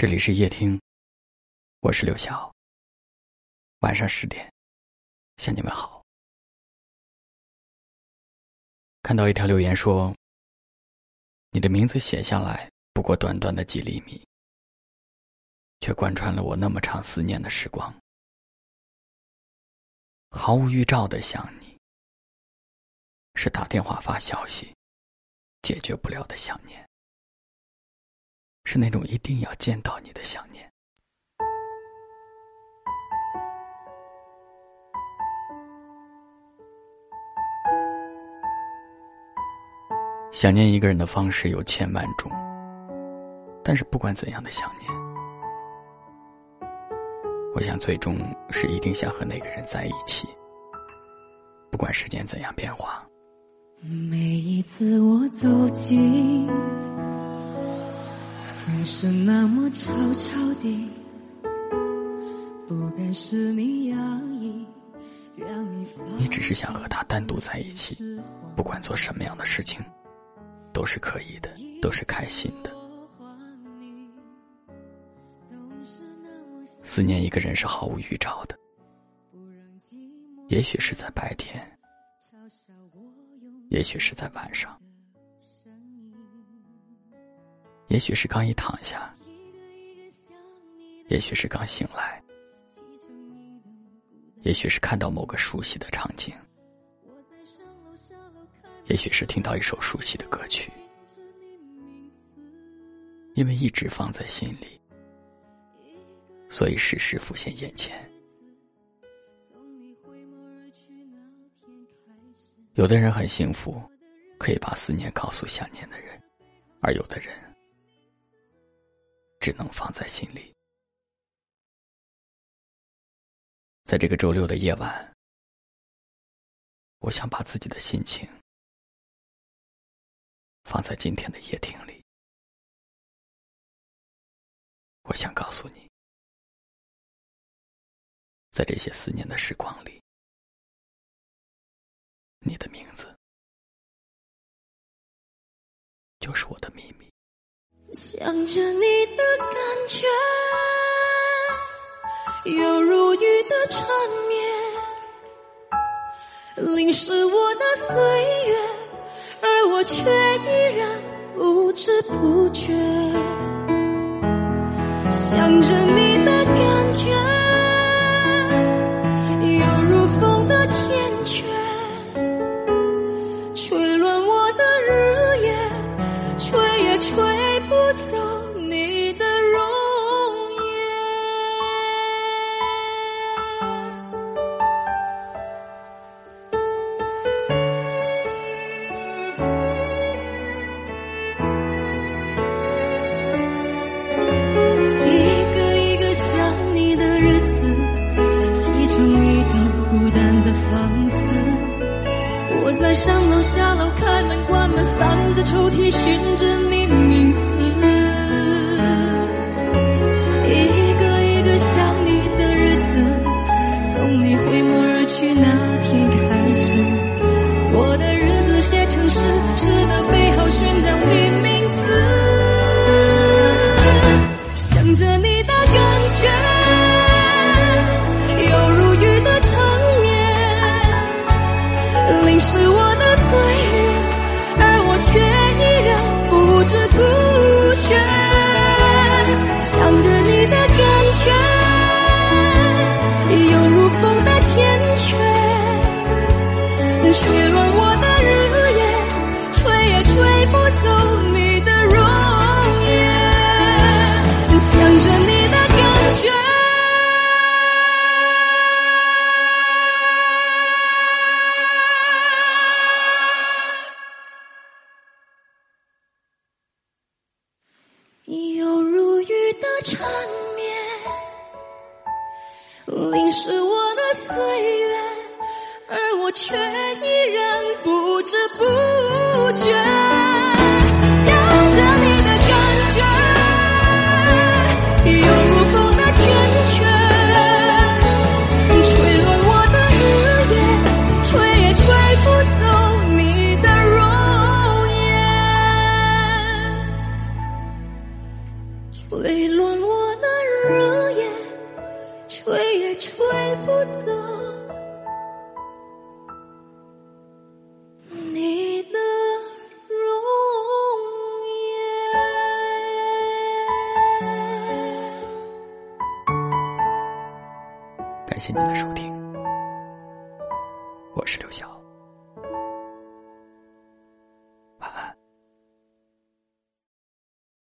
这里是夜听，我是刘晓。晚上十点，向你们好。看到一条留言说：“你的名字写下来不过短短的几厘米，却贯穿了我那么长思念的时光。毫无预兆的想你，是打电话发消息解决不了的想念。”是那种一定要见到你的想念。想念一个人的方式有千万种，但是不管怎样的想念，我想最终是一定想和那个人在一起，不管时间怎样变化。每一次我走近。总是那么悄悄地，不该是你压抑，让你你只是想和他单独在一起，不管做什么样的事情，都是可以的，都是开心的。思念一个人是毫无预兆的，也许是在白天，也许是在晚上。也许是刚一躺下，也许是刚醒来，也许是看到某个熟悉的场景，也许是听到一首熟悉的歌曲，因为一直放在心里，所以时时浮现眼前。有的人很幸福，可以把思念告诉想念的人，而有的人。只能放在心里。在这个周六的夜晚，我想把自己的心情放在今天的夜听里。我想告诉你，在这些思念的时光里，你的名字就是我的秘密。想着你的感觉，犹如雨的缠绵，淋湿我的岁月，而我却依然不知不觉。想着你的感觉。寻着你名字。一个一个想你的日子，从你回眸而去那天开始，我的日子写成诗，诗的背后寻找你名字。想着你的感觉，犹如雨的缠绵，淋湿我。吹乱我的日夜吹也吹不走你的容颜。想着你的感觉。你有如雨的缠绵淋湿我的岁月。我却依然不知不觉想着你的感觉有如风的缱绻吹乱我的日夜吹也吹不走你的容颜吹乱我的日夜吹也吹不走。感谢您的收听，我是刘晓。